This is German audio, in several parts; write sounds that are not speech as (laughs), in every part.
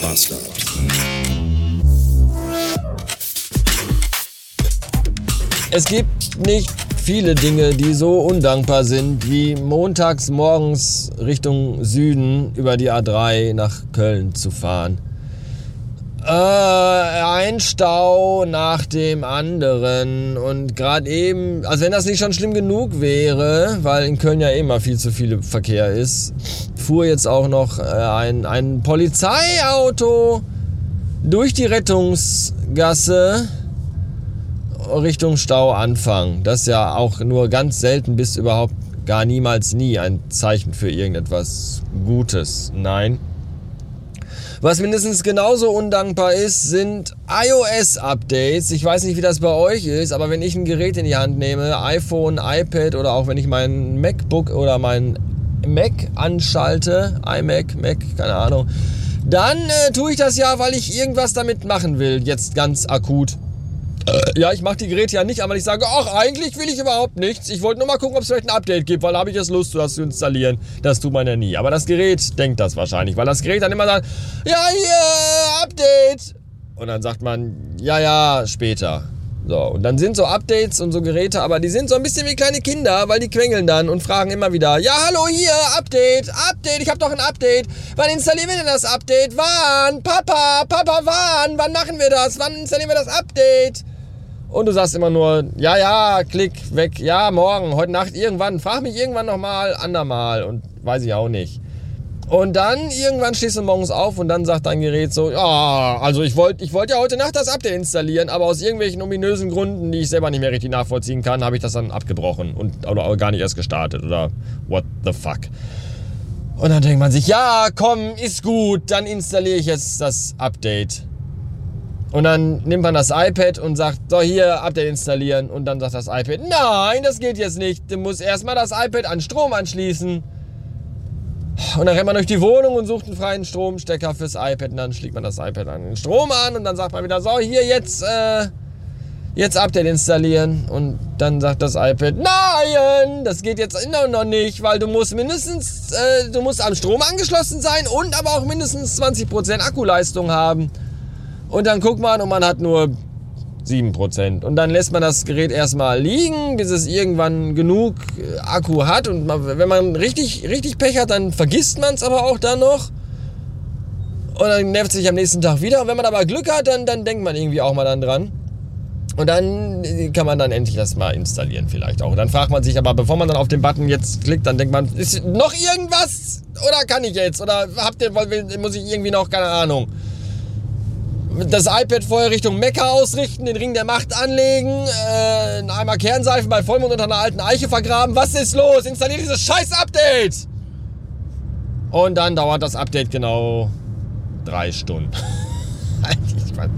Bastard. Es gibt nicht viele Dinge, die so undankbar sind, wie montags morgens Richtung Süden über die A3 nach Köln zu fahren. Äh, ein Stau nach dem anderen und gerade eben, also wenn das nicht schon schlimm genug wäre, weil in Köln ja immer viel zu viel Verkehr ist, fuhr jetzt auch noch äh, ein, ein Polizeiauto durch die Rettungsgasse Richtung Stauanfang. Das ist ja auch nur ganz selten bis überhaupt gar niemals nie ein Zeichen für irgendetwas Gutes. Nein. Was mindestens genauso undankbar ist, sind iOS-Updates. Ich weiß nicht, wie das bei euch ist, aber wenn ich ein Gerät in die Hand nehme, iPhone, iPad oder auch wenn ich mein MacBook oder mein Mac anschalte, iMac, Mac, keine Ahnung, dann äh, tue ich das ja, weil ich irgendwas damit machen will, jetzt ganz akut. Ja, ich mache die Geräte ja nicht, aber ich sage, ach, eigentlich will ich überhaupt nichts. Ich wollte nur mal gucken, ob es vielleicht ein Update gibt, weil da habe ich jetzt Lust, das zu installieren. Das tut man ja nie. Aber das Gerät denkt das wahrscheinlich, weil das Gerät dann immer sagt, ja, hier, Update. Und dann sagt man, ja, ja, später. So, und dann sind so Updates und so Geräte, aber die sind so ein bisschen wie kleine Kinder, weil die quengeln dann und fragen immer wieder, ja, hallo hier, Update, Update, ich habe doch ein Update. Wann installieren wir denn das Update? Wann? Papa, Papa, wann? Wann machen wir das? Wann installieren wir das Update? Und du sagst immer nur, ja, ja, klick, weg, ja, morgen, heute Nacht, irgendwann, frag mich irgendwann nochmal, andermal und weiß ich auch nicht. Und dann irgendwann stehst du morgens auf und dann sagt dein Gerät so, ja, also ich wollte ich wollt ja heute Nacht das Update installieren, aber aus irgendwelchen ominösen Gründen, die ich selber nicht mehr richtig nachvollziehen kann, habe ich das dann abgebrochen und oder gar nicht erst gestartet oder what the fuck. Und dann denkt man sich, ja, komm, ist gut, dann installiere ich jetzt das Update. Und dann nimmt man das iPad und sagt, so hier, Update installieren. Und dann sagt das iPad, nein, das geht jetzt nicht. Du musst erstmal das iPad an Strom anschließen. Und dann rennt man durch die Wohnung und sucht einen freien Stromstecker fürs iPad. Und dann schlägt man das iPad an den Strom an und dann sagt man wieder, so hier, jetzt, äh, jetzt Update installieren. Und dann sagt das iPad, nein, das geht jetzt noch nicht, weil du musst mindestens, äh, du musst am Strom angeschlossen sein und aber auch mindestens 20% Akkuleistung haben. Und dann guckt man und man hat nur 7%. Und dann lässt man das Gerät erstmal liegen, bis es irgendwann genug äh, Akku hat. Und man, wenn man richtig, richtig Pech hat, dann vergisst man es aber auch dann noch. Und dann nervt es sich am nächsten Tag wieder. Und wenn man aber Glück hat, dann, dann denkt man irgendwie auch mal dann dran. Und dann kann man dann endlich das mal installieren vielleicht auch. Und dann fragt man sich aber, bevor man dann auf den Button jetzt klickt, dann denkt man, ist noch irgendwas? Oder kann ich jetzt? Oder habt ihr, muss ich irgendwie noch, keine Ahnung das iPad vorher Richtung Mekka ausrichten, den Ring der Macht anlegen, äh, einen Eimer Kernseife bei Vollmond unter einer alten Eiche vergraben. Was ist los? Installiert dieses scheiß Update! Und dann dauert das Update genau drei Stunden. (laughs)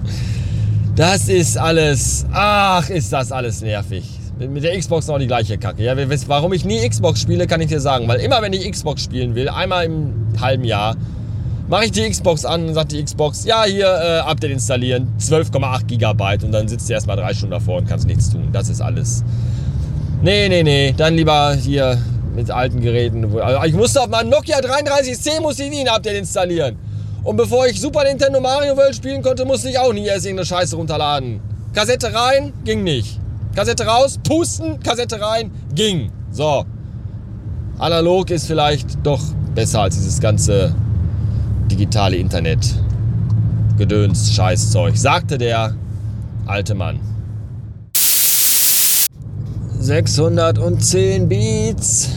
das ist alles. Ach, ist das alles nervig. Mit der Xbox noch die gleiche Kacke. Ja, warum ich nie Xbox spiele, kann ich dir sagen. Weil immer, wenn ich Xbox spielen will, einmal im halben Jahr, mache ich die Xbox an und sagt die Xbox, ja, hier äh, Update installieren, 12,8 Gigabyte und dann sitzt du erstmal drei Stunden davor und kannst nichts tun. Das ist alles. Nee, nee, nee, dann lieber hier mit alten Geräten. Also ich musste auf meinem Nokia 3310 musste ich nie ein Update installieren. Und bevor ich Super Nintendo Mario World spielen konnte, musste ich auch nie erst irgendeine Scheiße runterladen. Kassette rein, ging nicht. Kassette raus, pusten, Kassette rein, ging. So. Analog ist vielleicht doch besser als dieses ganze digitale Internet. Gedöns, Scheißzeug, sagte der alte Mann. 610 Beats.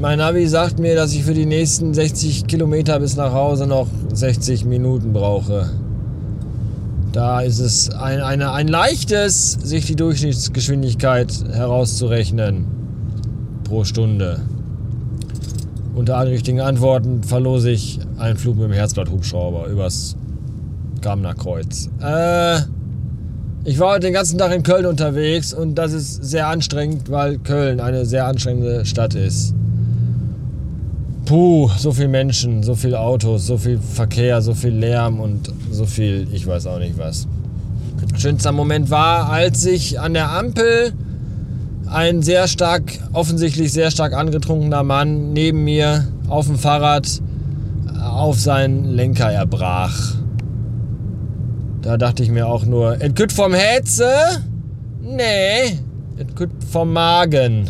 Mein Navi sagt mir, dass ich für die nächsten 60 Kilometer bis nach Hause noch 60 Minuten brauche. Da ist es ein, eine, ein leichtes, sich die Durchschnittsgeschwindigkeit herauszurechnen pro Stunde. Unter allen richtigen Antworten verlose ich einen Flug mit dem Herzblatt-Hubschrauber übers Gamener Kreuz. Äh, ich war heute den ganzen Tag in Köln unterwegs und das ist sehr anstrengend, weil Köln eine sehr anstrengende Stadt ist. Puh, so viele Menschen, so viele Autos, so viel Verkehr, so viel Lärm und so viel, ich weiß auch nicht was. Schönster Moment war, als ich an der Ampel ein sehr stark, offensichtlich sehr stark angetrunkener Mann neben mir auf dem Fahrrad auf seinen Lenker erbrach. Da dachte ich mir auch nur, es kütt vom Hetze? Nee, es kütt vom Magen.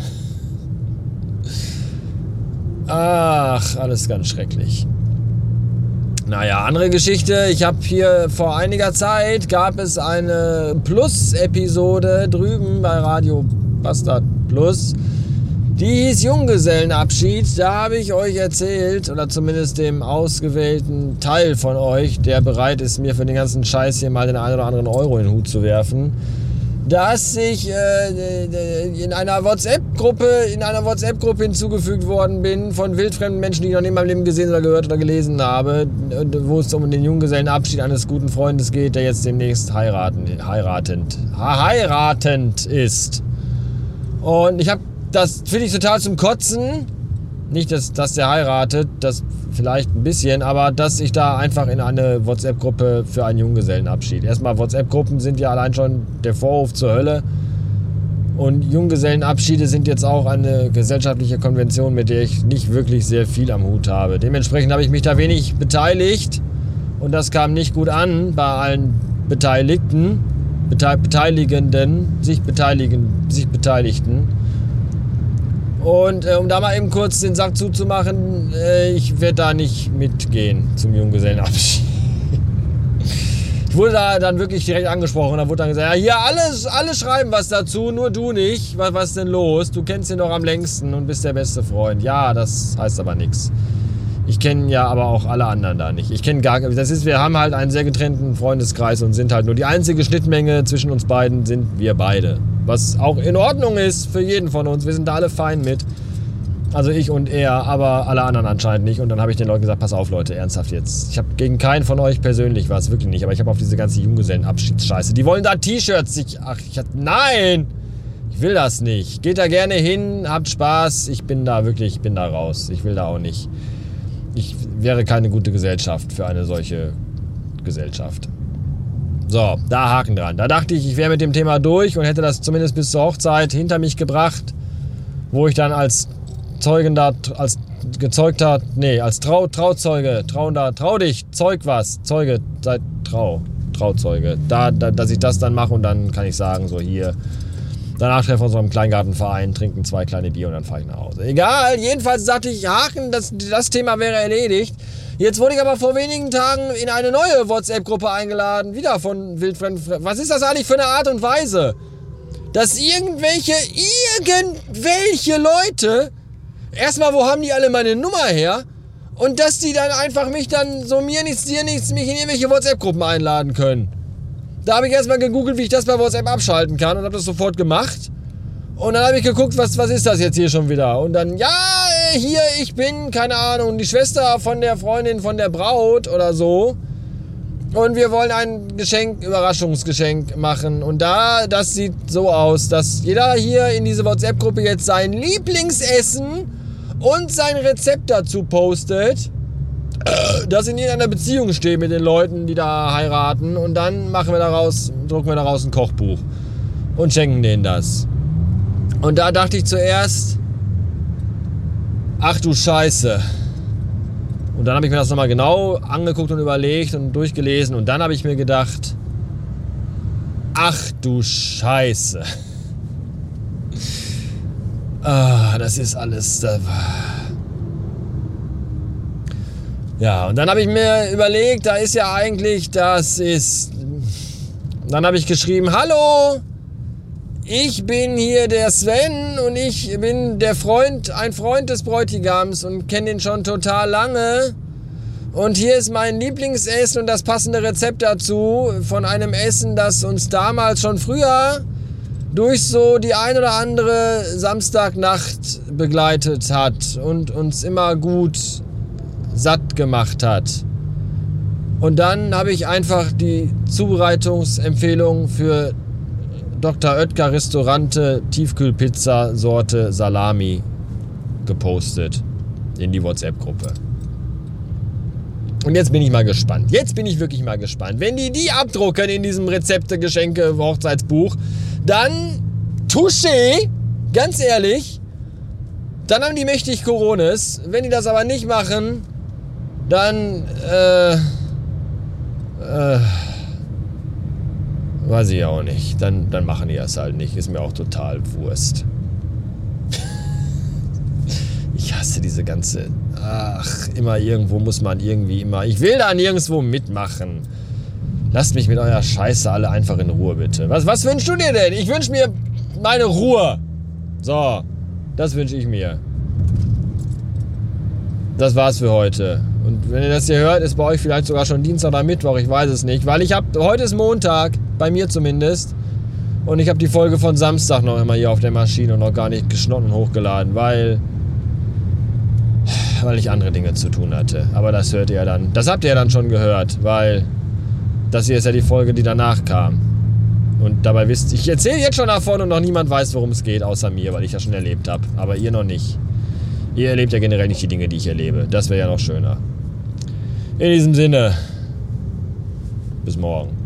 Ach, alles ganz schrecklich. Naja, andere Geschichte. Ich habe hier vor einiger Zeit gab es eine Plus-Episode drüben bei Radio Bastard Plus. Die hieß Junggesellenabschied. Da habe ich euch erzählt, oder zumindest dem ausgewählten Teil von euch, der bereit ist, mir für den ganzen Scheiß hier mal den einen oder anderen Euro in den Hut zu werfen dass ich äh, in einer WhatsApp-Gruppe in einer WhatsApp-Gruppe hinzugefügt worden bin von wildfremden Menschen, die ich noch nie in meinem Leben gesehen oder gehört oder gelesen habe, wo es um den Junggesellenabschied eines guten Freundes geht, der jetzt demnächst heiraten, heiratend, heiratend ist. Und ich habe das finde ich total zum Kotzen. Nicht, dass, dass der heiratet, das vielleicht ein bisschen, aber dass ich da einfach in eine WhatsApp-Gruppe für einen Junggesellenabschied. Erstmal, WhatsApp-Gruppen sind ja allein schon der Vorhof zur Hölle. Und Junggesellenabschiede sind jetzt auch eine gesellschaftliche Konvention, mit der ich nicht wirklich sehr viel am Hut habe. Dementsprechend habe ich mich da wenig beteiligt und das kam nicht gut an bei allen Beteiligten, Beteiligenden, sich beteiligen, sich Beteiligten. Und äh, um da mal eben kurz den Sack zuzumachen, äh, ich werde da nicht mitgehen zum Junggesellenabschied. ich wurde da dann wirklich direkt angesprochen. Da wurde dann gesagt, ja, hier alles, alle schreiben was dazu, nur du nicht. Was, was ist denn los? Du kennst ihn doch am längsten und bist der beste Freund. Ja, das heißt aber nichts. Ich kenne ja aber auch alle anderen da nicht. Ich kenne gar das ist wir haben halt einen sehr getrennten Freundeskreis und sind halt nur die einzige Schnittmenge zwischen uns beiden sind wir beide. Was auch in Ordnung ist für jeden von uns. Wir sind da alle fein mit. Also ich und er, aber alle anderen anscheinend nicht. Und dann habe ich den Leuten gesagt, pass auf Leute, ernsthaft jetzt. Ich habe gegen keinen von euch persönlich was, wirklich nicht. Aber ich habe auf diese ganze Junggesellenabschiedsscheiße. Die wollen da T-Shirts. Ich, ach, ich, nein! Ich will das nicht. Geht da gerne hin, habt Spaß. Ich bin da wirklich, ich bin da raus. Ich will da auch nicht ich wäre keine gute Gesellschaft für eine solche Gesellschaft. So, da Haken dran. Da dachte ich, ich wäre mit dem Thema durch und hätte das zumindest bis zur Hochzeit hinter mich gebracht, wo ich dann als Zeugender, als gezeugter, nee, als Trau, Trauzeuge, trauender, trau dich, zeug was, Zeuge, seid trau, Trauzeuge. Da, da, dass ich das dann mache und dann kann ich sagen, so hier, Danach treffen wir uns noch im Kleingartenverein, trinken zwei kleine Bier und dann fahre ich nach Hause. Egal, jedenfalls dachte ich, Haken, das, das Thema wäre erledigt. Jetzt wurde ich aber vor wenigen Tagen in eine neue WhatsApp-Gruppe eingeladen, wieder von Wildfremden. Was ist das eigentlich für eine Art und Weise? Dass irgendwelche, irgendwelche Leute, erstmal, wo haben die alle meine Nummer her? Und dass die dann einfach mich dann so mir nichts, dir nichts, mich in irgendwelche WhatsApp-Gruppen einladen können. Da habe ich erstmal gegoogelt, wie ich das bei WhatsApp abschalten kann und habe das sofort gemacht. Und dann habe ich geguckt, was, was ist das jetzt hier schon wieder? Und dann, ja, hier, ich bin, keine Ahnung, die Schwester von der Freundin von der Braut oder so. Und wir wollen ein Geschenk, Überraschungsgeschenk machen. Und da, das sieht so aus, dass jeder hier in diese WhatsApp-Gruppe jetzt sein Lieblingsessen und sein Rezept dazu postet dass in irgendeiner Beziehung stehe mit den Leuten, die da heiraten und dann machen wir daraus, drucken wir daraus ein Kochbuch und schenken denen das. Und da dachte ich zuerst, ach du Scheiße. Und dann habe ich mir das nochmal genau angeguckt und überlegt und durchgelesen und dann habe ich mir gedacht, ach du Scheiße. (laughs) Ah, das ist alles. Das ja, und dann habe ich mir überlegt, da ist ja eigentlich, das ist. Dann habe ich geschrieben, hallo, ich bin hier der Sven und ich bin der Freund, ein Freund des Bräutigams und kenne ihn schon total lange. Und hier ist mein Lieblingsessen und das passende Rezept dazu von einem Essen, das uns damals schon früher durch so die ein oder andere Samstagnacht begleitet hat und uns immer gut satt gemacht hat. Und dann habe ich einfach die Zubereitungsempfehlung für Dr. Oetker Restaurante Tiefkühlpizza Sorte Salami gepostet in die WhatsApp-Gruppe. Und jetzt bin ich mal gespannt. Jetzt bin ich wirklich mal gespannt. Wenn die die abdrucken in diesem Rezepte, Geschenke, Hochzeitsbuch, dann touché, ganz ehrlich, dann haben die mächtig Coronas. Wenn die das aber nicht machen, dann, äh, äh, weiß ich auch nicht. Dann, dann machen die das halt nicht. Ist mir auch total Wurst. (laughs) ich hasse diese ganze, ach, immer irgendwo muss man irgendwie immer, ich will da nirgendwo mitmachen. Lasst mich mit eurer Scheiße alle einfach in Ruhe, bitte. Was, was wünschst du dir denn? Ich wünsche mir meine Ruhe. So, das wünsche ich mir. Das war's für heute. Und wenn ihr das hier hört, ist bei euch vielleicht sogar schon Dienstag oder Mittwoch, ich weiß es nicht. Weil ich habe, heute ist Montag, bei mir zumindest. Und ich habe die Folge von Samstag noch immer hier auf der Maschine und noch gar nicht geschnitten und hochgeladen, weil weil ich andere Dinge zu tun hatte. Aber das hört ihr dann. Das habt ihr ja dann schon gehört, weil das hier ist ja die Folge, die danach kam. Und dabei wisst ich erzähle jetzt schon davon und noch niemand weiß, worum es geht, außer mir, weil ich das schon erlebt habe. Aber ihr noch nicht. Ihr erlebt ja generell nicht die Dinge, die ich erlebe. Das wäre ja noch schöner. In diesem Sinne, bis morgen.